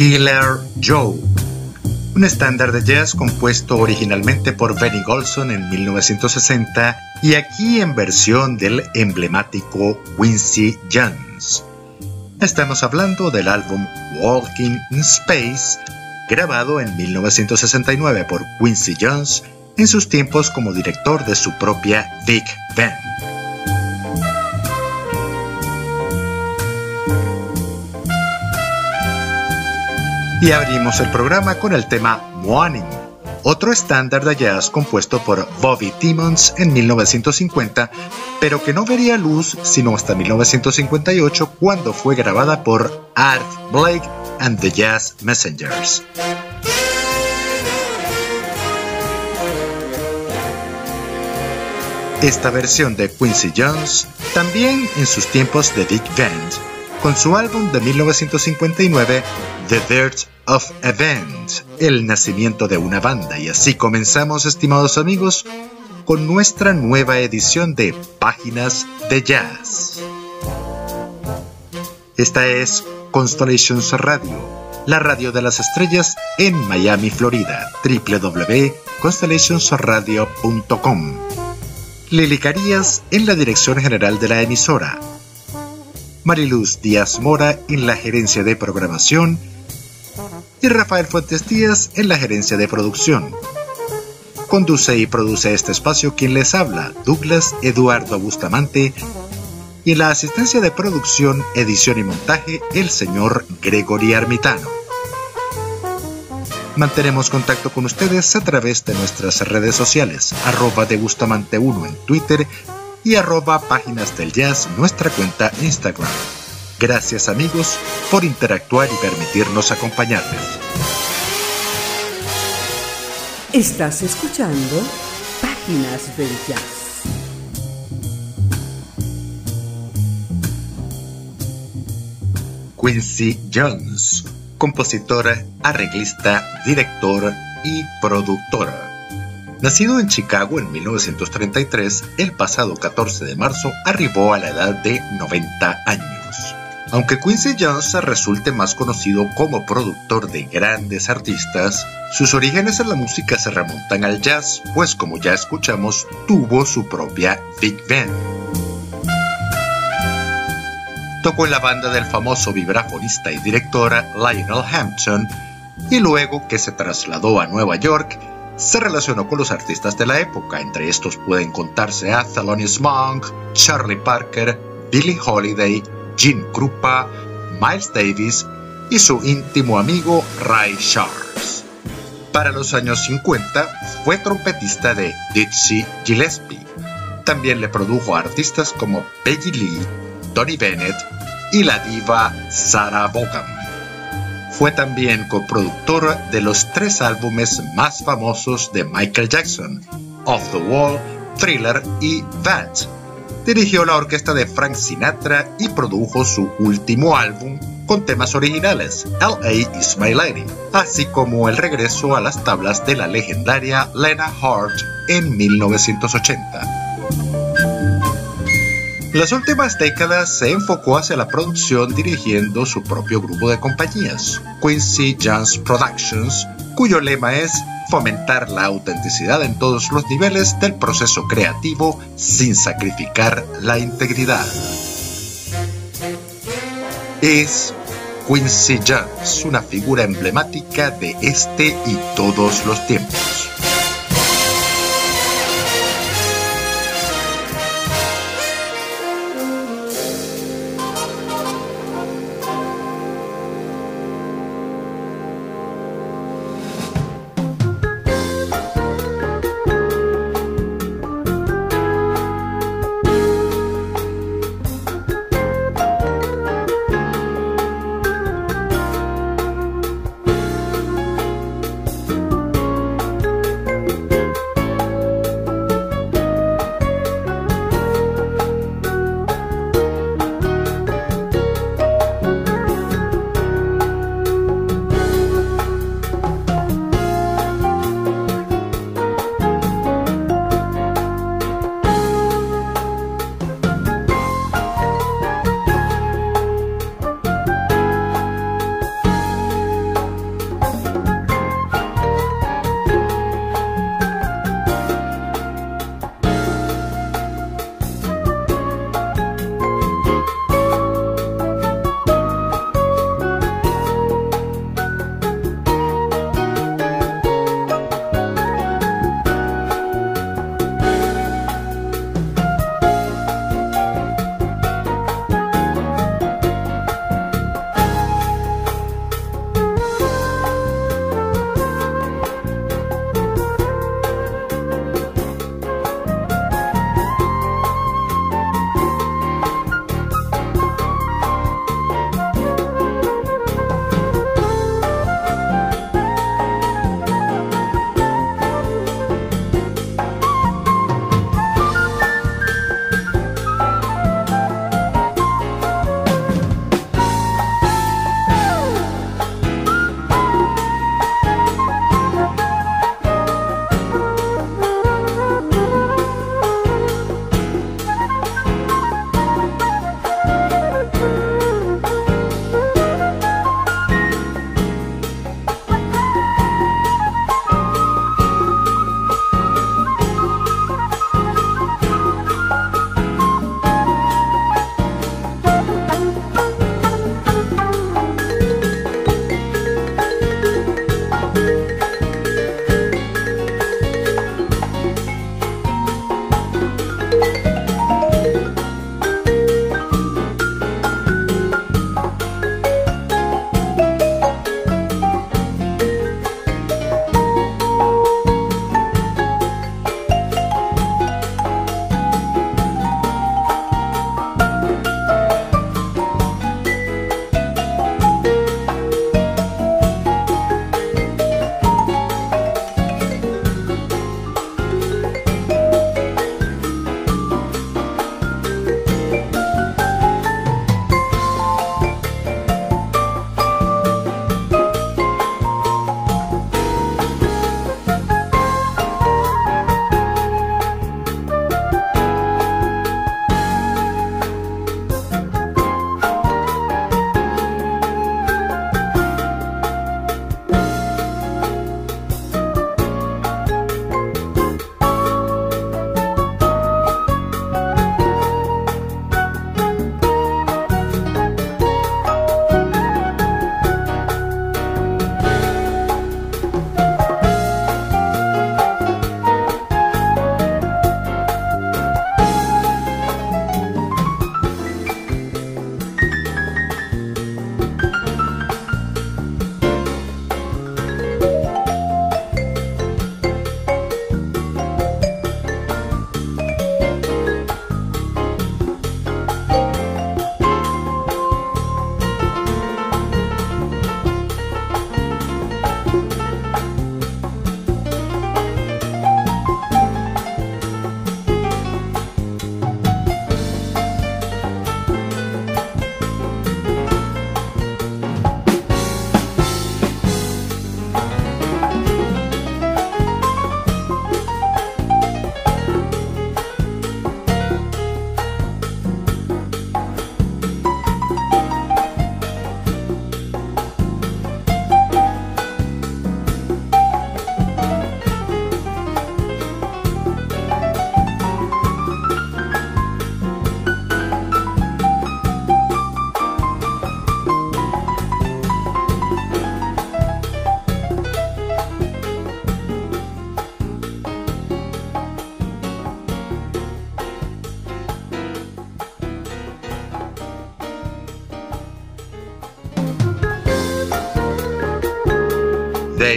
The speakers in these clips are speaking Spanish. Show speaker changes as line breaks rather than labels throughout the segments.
Killer Joe, un estándar de jazz compuesto originalmente por Benny Golson en 1960 y aquí en versión del emblemático Quincy Jones. Estamos hablando del álbum Walking in Space, grabado en 1969 por Quincy Jones en sus tiempos como director de su propia Big Band. Y abrimos el programa con el tema Morning, otro estándar de jazz compuesto por Bobby Timmons en 1950, pero que no vería luz sino hasta 1958 cuando fue grabada por Art Blake and the Jazz Messengers. Esta versión de Quincy Jones, también en sus tiempos de Big Band, con su álbum de 1959, The Dirt of Band, el nacimiento de una banda. Y así comenzamos, estimados amigos, con nuestra nueva edición de Páginas de Jazz. Esta es Constellations Radio, la radio de las estrellas en Miami, Florida, www.constellationsradio.com. Lili Carías en la dirección general de la emisora. Mariluz Díaz Mora en la gerencia de programación y Rafael Fuentes Díaz en la gerencia de producción. Conduce y produce este espacio quien les habla, Douglas Eduardo Bustamante, y en la asistencia de producción, edición y montaje, el señor Gregory Armitano. Mantenemos contacto con ustedes a través de nuestras redes sociales, arroba de Bustamante 1 en Twitter y arroba páginas del jazz nuestra cuenta Instagram. Gracias amigos por interactuar y permitirnos acompañarles.
Estás escuchando Páginas del Jazz.
Quincy Jones, compositor, arreglista, director y productor. Nacido en Chicago en 1933, el pasado 14 de marzo arribó a la edad de 90 años. Aunque Quincy Jones resulte más conocido como productor de grandes artistas, sus orígenes en la música se remontan al jazz, pues como ya escuchamos, tuvo su propia Big Band. Tocó en la banda del famoso vibrafonista y director Lionel Hampton, y luego que se trasladó a Nueva York, se relacionó con los artistas de la época, entre estos pueden contarse a Thelonious Monk, Charlie Parker, Billie Holiday, Gene Krupa, Miles Davis y su íntimo amigo Ray Charles. Para los años 50 fue trompetista de Dizzy Gillespie. También le produjo a artistas como Peggy Lee, Tony Bennett y la diva Sarah Vaughan. Fue también coproductor de los tres álbumes más famosos de Michael Jackson, Off the Wall, Thriller y That dirigió la orquesta de Frank Sinatra y produjo su último álbum con temas originales, LA is My Lady, así como el regreso a las tablas de la legendaria Lena Hart en 1980. Las últimas décadas se enfocó hacia la producción dirigiendo su propio grupo de compañías, Quincy Jones Productions, cuyo lema es fomentar la autenticidad en todos los niveles del proceso creativo sin sacrificar la integridad. Es Quincy Jones, una figura emblemática de este y todos los tiempos.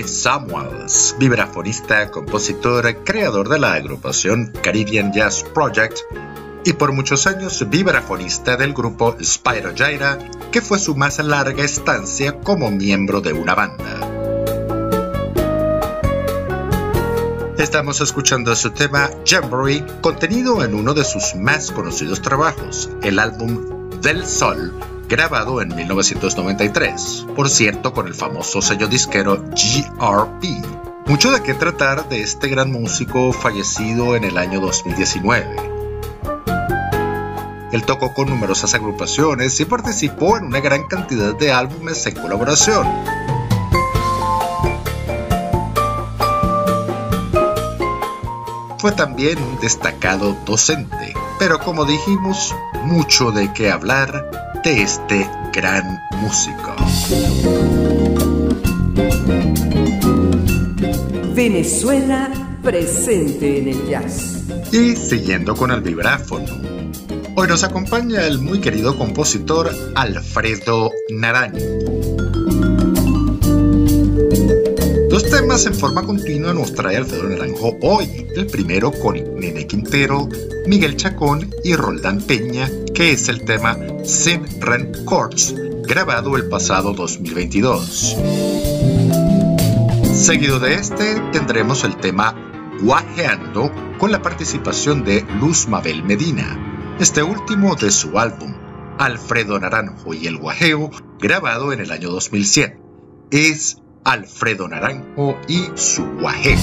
Samuels, vibrafonista, compositor, creador de la agrupación Caribbean Jazz Project y por muchos años vibrafonista del grupo Spyro Gyra, que fue su más larga estancia como miembro de una banda. Estamos escuchando su tema Jamboree, contenido en uno de sus más conocidos trabajos, el álbum Del Sol, grabado en 1993, por cierto con el famoso sello disquero GRP. Mucho de qué tratar de este gran músico fallecido en el año 2019. Él tocó con numerosas agrupaciones y participó en una gran cantidad de álbumes en colaboración. Fue también un destacado docente, pero como dijimos, mucho de qué hablar de este gran músico.
Venezuela presente en el jazz.
Y siguiendo con el vibráfono, hoy nos acompaña el muy querido compositor Alfredo Naranjo. Dos temas en forma continua nos trae Alfredo Naranjo hoy. El primero con Nene Quintero, Miguel Chacón y Roldán Peña, que es el tema Sin Ren Courts, grabado el pasado 2022. Seguido de este tendremos el tema Guajeando con la participación de Luz Mabel Medina, este último de su álbum Alfredo Naranjo y el Guajeo, grabado en el año 2007. Es Alfredo Naranjo y su Guajeo.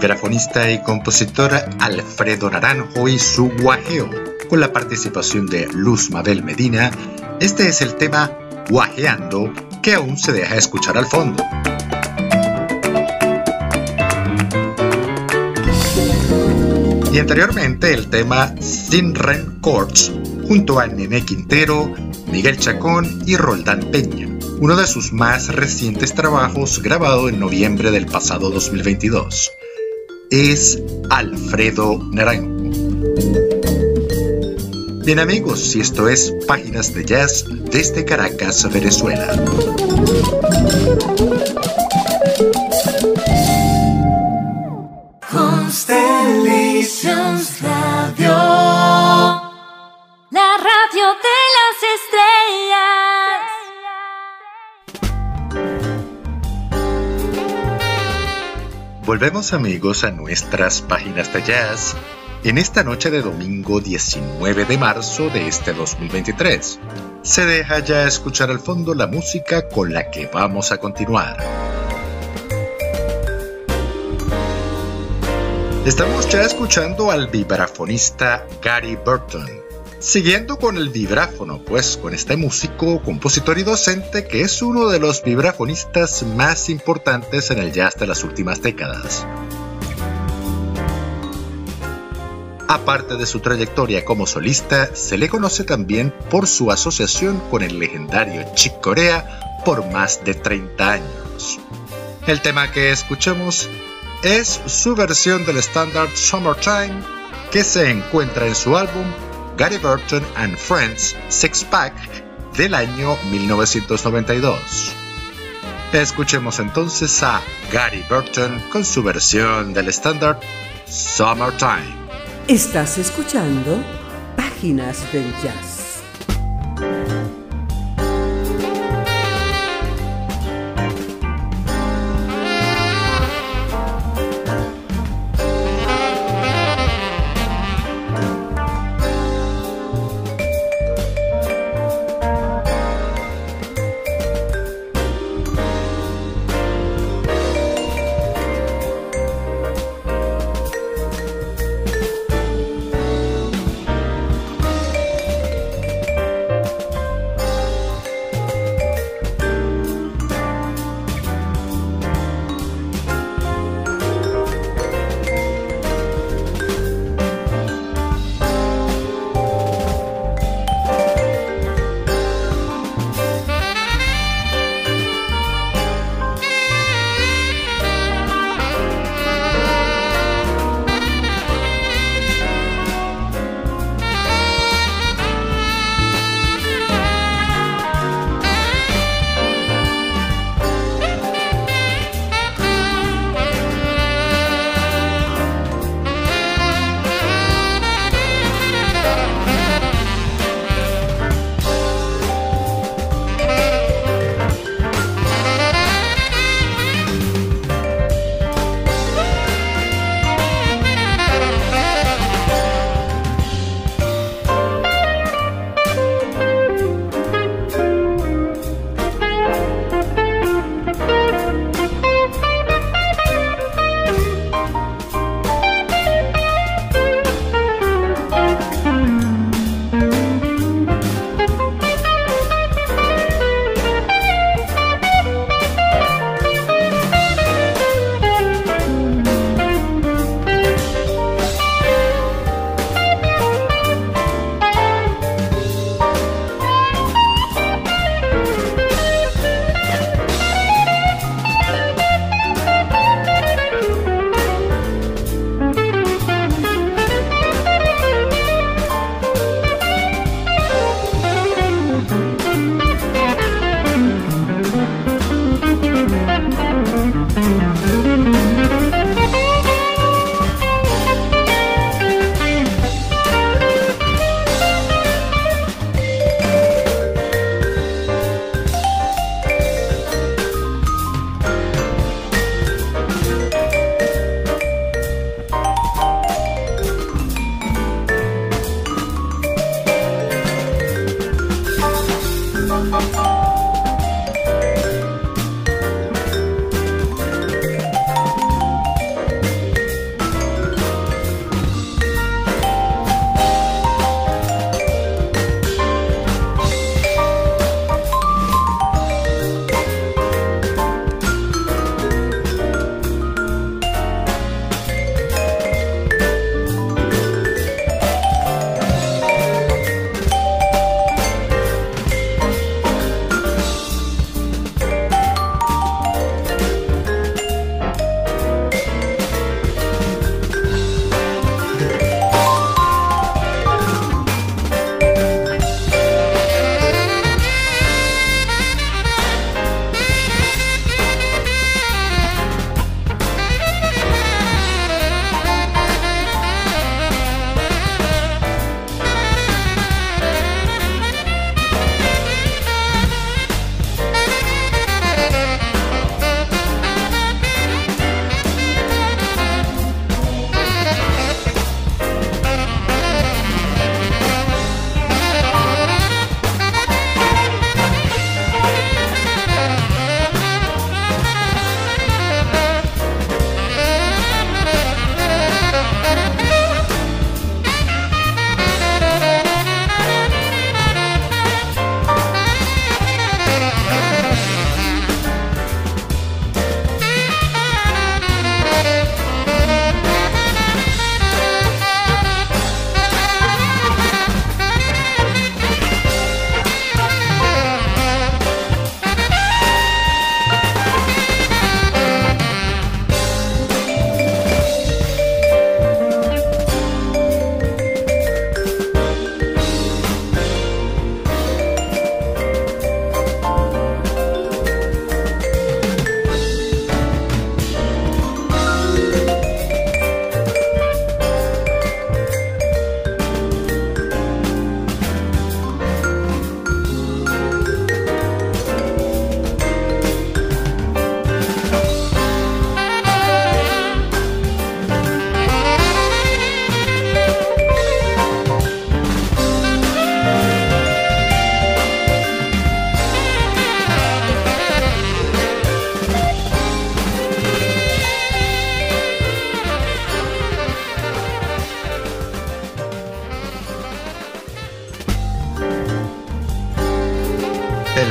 Y compositor Alfredo Naranjo y su guajeo, con la participación de Luz Mabel Medina, este es el tema Guajeando que aún se deja escuchar al fondo. Y anteriormente el tema Sin Ren Courts junto a Nene Quintero, Miguel Chacón y Roldán Peña, uno de sus más recientes trabajos grabado en noviembre del pasado 2022. Es Alfredo Naranjo. Bien amigos, si esto es Páginas de Jazz desde Caracas, Venezuela.
Constellations Radio. La radio de las
estrellas. Volvemos amigos a nuestras páginas de jazz en esta noche de domingo 19 de marzo de este 2023. Se deja ya escuchar al fondo la música con la que vamos a continuar. Estamos ya escuchando al vibrafonista Gary Burton. Siguiendo con el vibráfono, pues con este músico, compositor y docente que es uno de los vibrafonistas más importantes en el jazz de las últimas décadas. Aparte de su trayectoria como solista, se le conoce también por su asociación con el legendario Chick Corea por más de 30 años. El tema que escuchamos es su versión del estándar Summertime que se encuentra en su álbum Gary Burton and Friends Six Pack del año 1992. Escuchemos entonces a Gary Burton con su versión del estándar Summertime.
Estás escuchando Páginas del Jazz.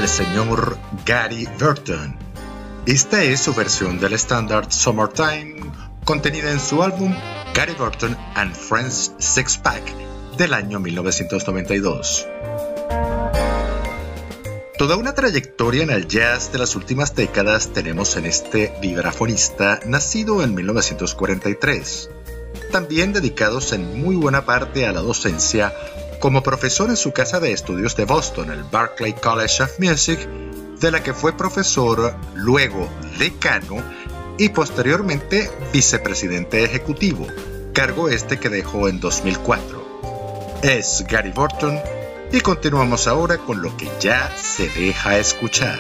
Señor Gary Burton. Esta es su versión del estándar Summertime, contenida en su álbum Gary Burton and Friends Six Pack del año 1992. Toda una trayectoria en el jazz de las últimas décadas tenemos en este vibrafonista nacido en 1943, también dedicados en muy buena parte a la docencia como profesor en su casa de estudios de Boston, el Berklee College of Music, de la que fue profesor, luego decano y posteriormente vicepresidente ejecutivo, cargo este que dejó en 2004. Es Gary Burton y continuamos ahora con lo que ya se deja escuchar.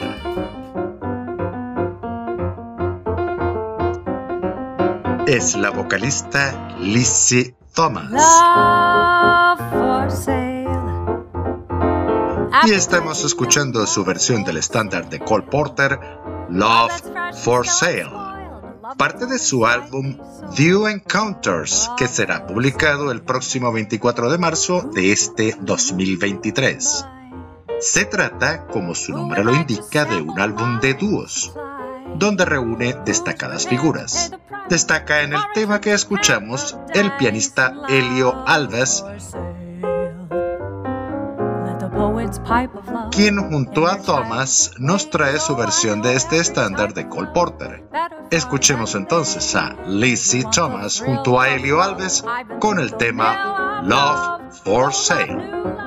Es la vocalista Lizzie Thomas. Y estamos escuchando su versión del estándar de Cole Porter, Love for Sale, parte de su álbum View Encounters, que será publicado el próximo 24 de marzo de este 2023. Se trata, como su nombre lo indica, de un álbum de dúos, donde reúne destacadas figuras. Destaca en el tema que escuchamos el pianista Elio Alves, quien junto a Thomas nos trae su versión de este estándar de Cole Porter. Escuchemos entonces a Lizzie Thomas junto a Elio Alves con el tema Love for Sale.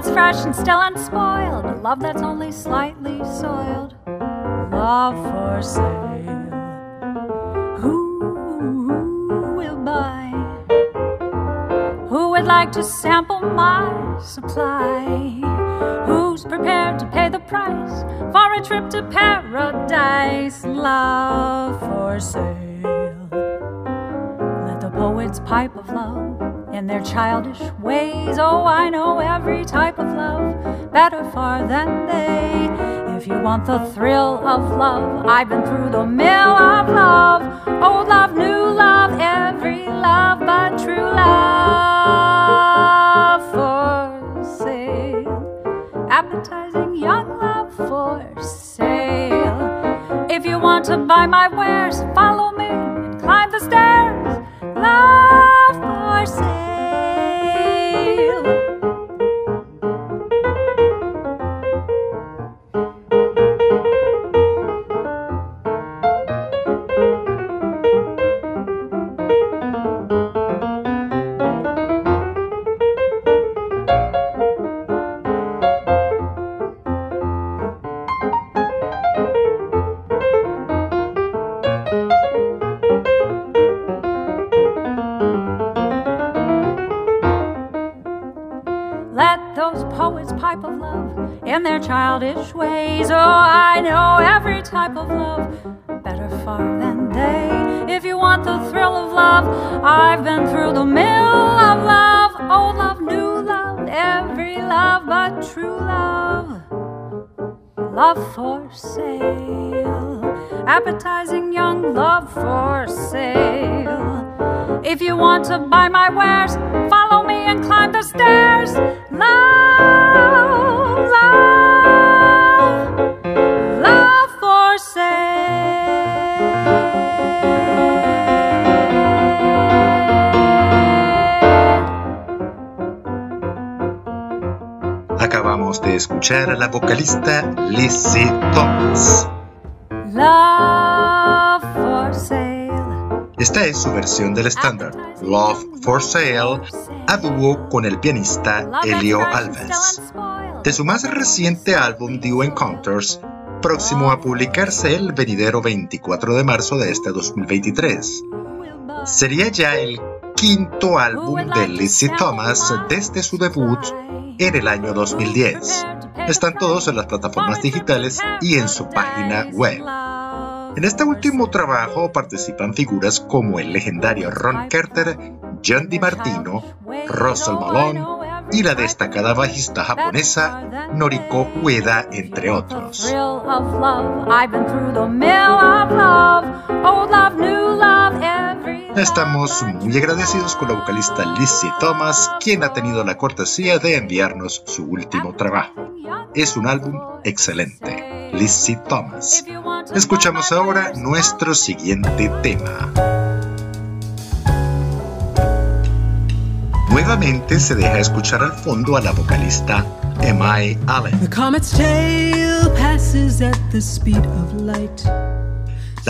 That's fresh and still unspoiled. a Love that's only slightly soiled. Love for sale. Who will buy? Who would like to sample my supply? Who's prepared to pay the price for a trip to paradise? Love for sale. Let the poets pipe of love in their childish ways. Oh, I know every type of love better far than they. If you want the thrill of love, I've been through the mill of love. Old love, new love, every love but true love for sale. Appetizing young love for sale. If you want to buy my wares, follow childish ways. Oh, I know every type of love better far than they. If you want the thrill of love, I've been through the mill of love. Old love, new love, every love but true love. Love for sale, appetizing young love for sale. If you want to buy my wares, follow me and climb the stairs.
Escuchar a la vocalista Lizzie Thomas. Esta es su versión del estándar Love for Sale a dúo con el pianista Elio Alves. De su más reciente álbum Due Encounters, próximo a publicarse el venidero 24 de marzo de este 2023. Sería ya el quinto álbum de Lizzie Thomas desde su debut en el año 2010. Están todos en las plataformas digitales y en su página web. En este último trabajo participan figuras como el legendario Ron Carter, John DiMartino, Russell Malone, y la destacada bajista japonesa Noriko Ueda, entre otros. Estamos muy agradecidos con la vocalista Lizzie Thomas, quien ha tenido la cortesía de enviarnos su último trabajo. Es un álbum excelente. Lizzie Thomas. Escuchamos ahora nuestro siguiente tema. Nuevamente se deja escuchar al fondo a la vocalista M.I. Allen.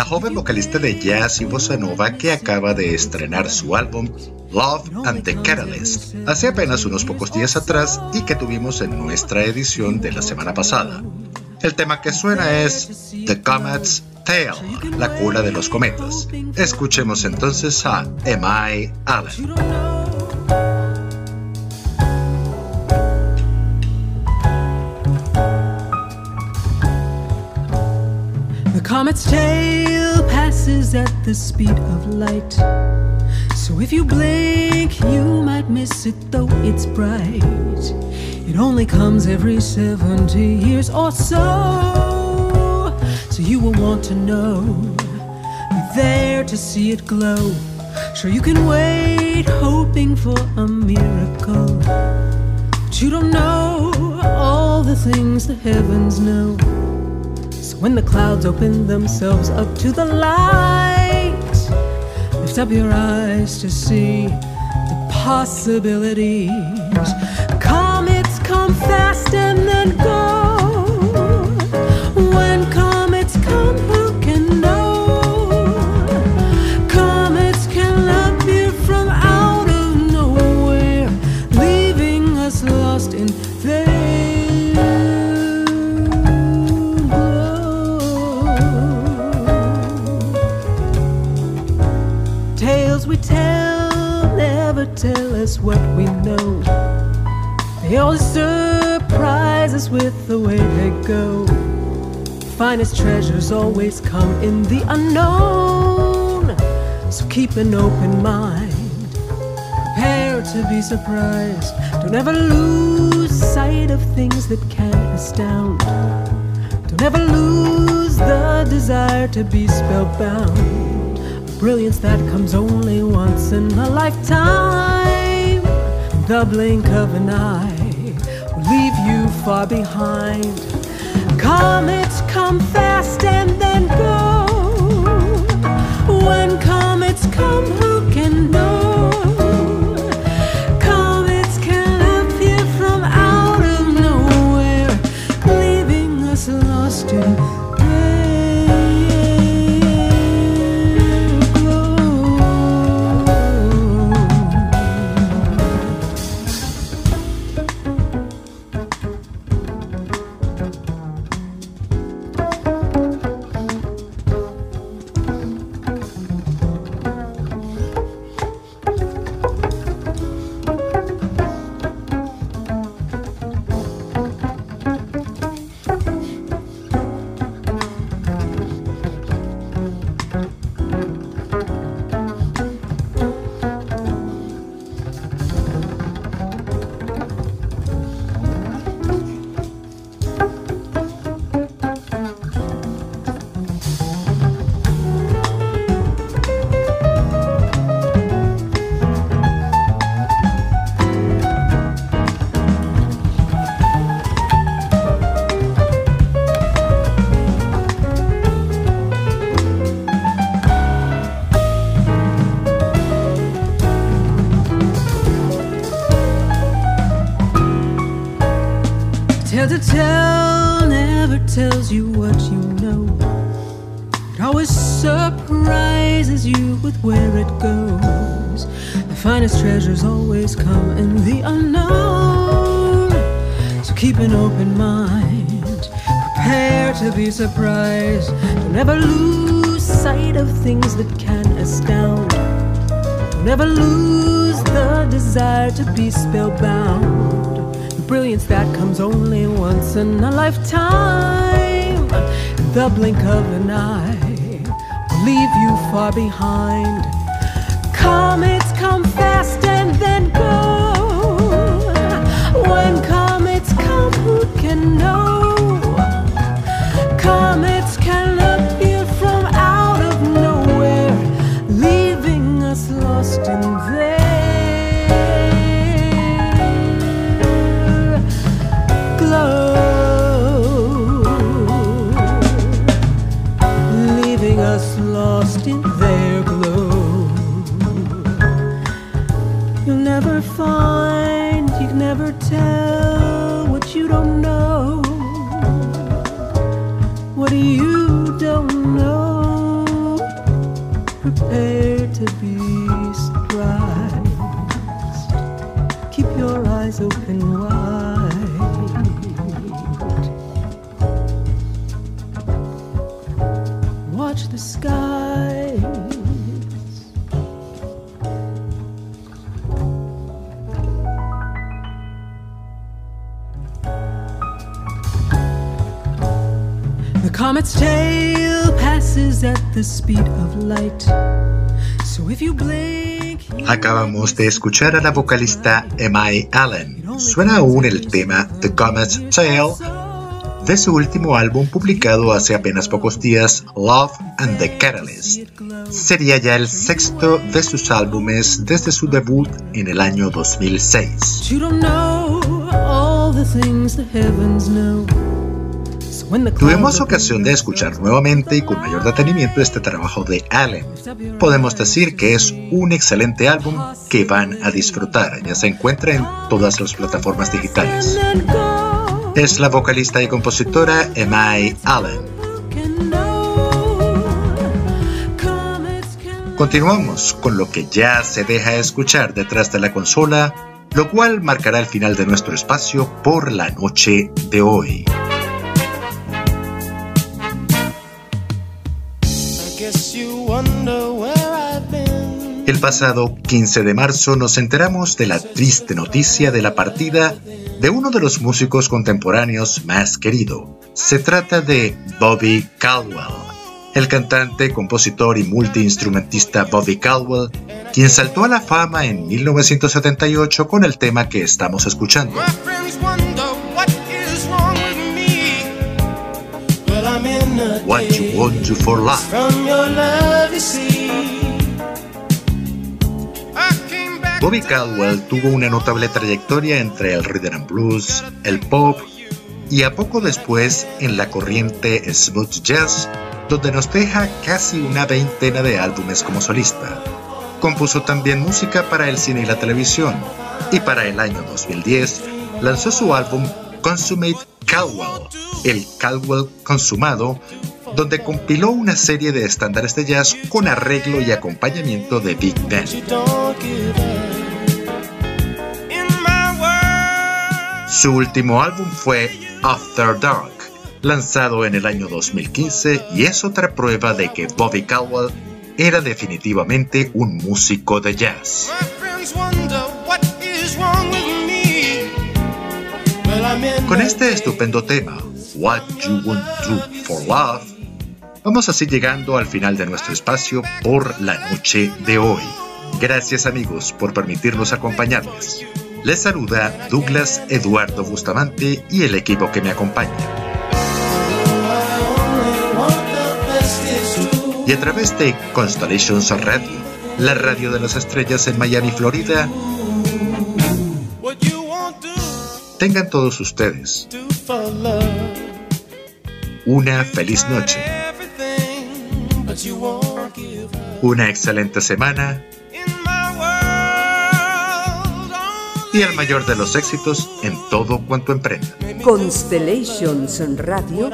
La joven vocalista de jazz y bossa nova que acaba de estrenar su álbum Love and the Catalyst hace apenas unos pocos días atrás y que tuvimos en nuestra edición de la semana pasada. El tema que suena es The Comet's Tail, la cola de los cometas. Escuchemos entonces a M.I. Allen.
Comet's tail passes at the speed of light. So if you blink, you might miss it, though it's bright. It only comes every 70 years or so. So you will want to know. Be there to see it glow. Sure, you can wait, hoping for a miracle. But you don't know all the things the heavens know. When the clouds open themselves up to the light, lift up your eyes to see the possibilities Comets come fast and then go. They always surprise us with the way they go. Finest treasures always come in the unknown. So keep an open mind. Prepare to be surprised. Don't ever lose sight of things that can astound. Don't ever lose the desire to be spellbound. A brilliance that comes only once in a lifetime. The blink of an eye far behind. Comets come fast and then go. When comets come, who can know? Tell never tells you what you know. It always surprises you with where it goes. The finest treasures always come in the unknown. So keep an open mind. Prepare to be surprised. Don't ever lose sight of things that can astound. Don't ever lose the desire to be spellbound brilliance that comes only once in a lifetime. The blink of an eye will leave you far behind. Comets come fast and then go. When comets come, who can know?
Acabamos de escuchar a la vocalista M.I. Allen. Suena aún el tema The Comet's Tail de su último álbum publicado hace apenas pocos días, Love and the Catalyst. Sería ya el sexto de sus álbumes desde su debut en el año 2006. Tuvimos ocasión de escuchar nuevamente y con mayor detenimiento este trabajo de Allen. Podemos decir que es un excelente álbum que van a disfrutar, ya se encuentra en todas las plataformas digitales. Es la vocalista y compositora M.I. Allen. Continuamos con lo que ya se deja escuchar detrás de la consola, lo cual marcará el final de nuestro espacio por la noche de hoy. El pasado 15 de marzo nos enteramos de la triste noticia de la partida de uno de los músicos contemporáneos más querido. Se trata de Bobby Caldwell, el cantante, compositor y multiinstrumentista Bobby Caldwell, quien saltó a la fama en 1978 con el tema que estamos escuchando. What You Want to For Love. Bobby Caldwell tuvo una notable trayectoria entre el rhythm and blues, el pop y a poco después en la corriente smooth jazz, donde nos deja casi una veintena de álbumes como solista. Compuso también música para el cine y la televisión, y para el año 2010 lanzó su álbum Consummate Caldwell, el Caldwell consumado, donde compiló una serie de estándares de jazz con arreglo y acompañamiento de Big Band. Su último álbum fue After Dark, lanzado en el año 2015 y es otra prueba de que Bobby Caldwell era definitivamente un músico de jazz. Con este estupendo tema, What You Want to For Love, vamos así llegando al final de nuestro espacio por la noche de hoy. Gracias amigos por permitirnos acompañarles. Les saluda Douglas Eduardo Bustamante y el equipo que me acompaña. Y a través de Constellations Radio, la radio de las estrellas en Miami, Florida, tengan todos ustedes una feliz noche, una excelente semana y el mayor de los éxitos en todo cuanto emprenda.
Constellations Radio,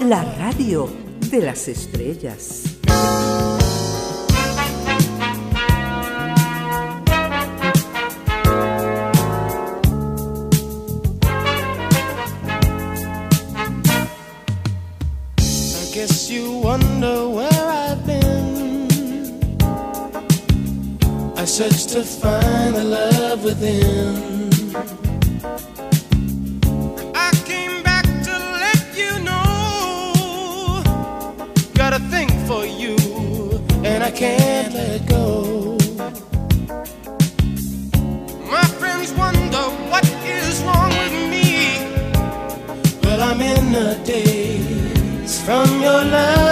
la radio de las estrellas.
makes you wonder where I've been. I search to find the love within. I came back to let you know. Got a thing for you, and I can't let go. My friends wonder what is wrong with me. Well, I'm in a day from your love.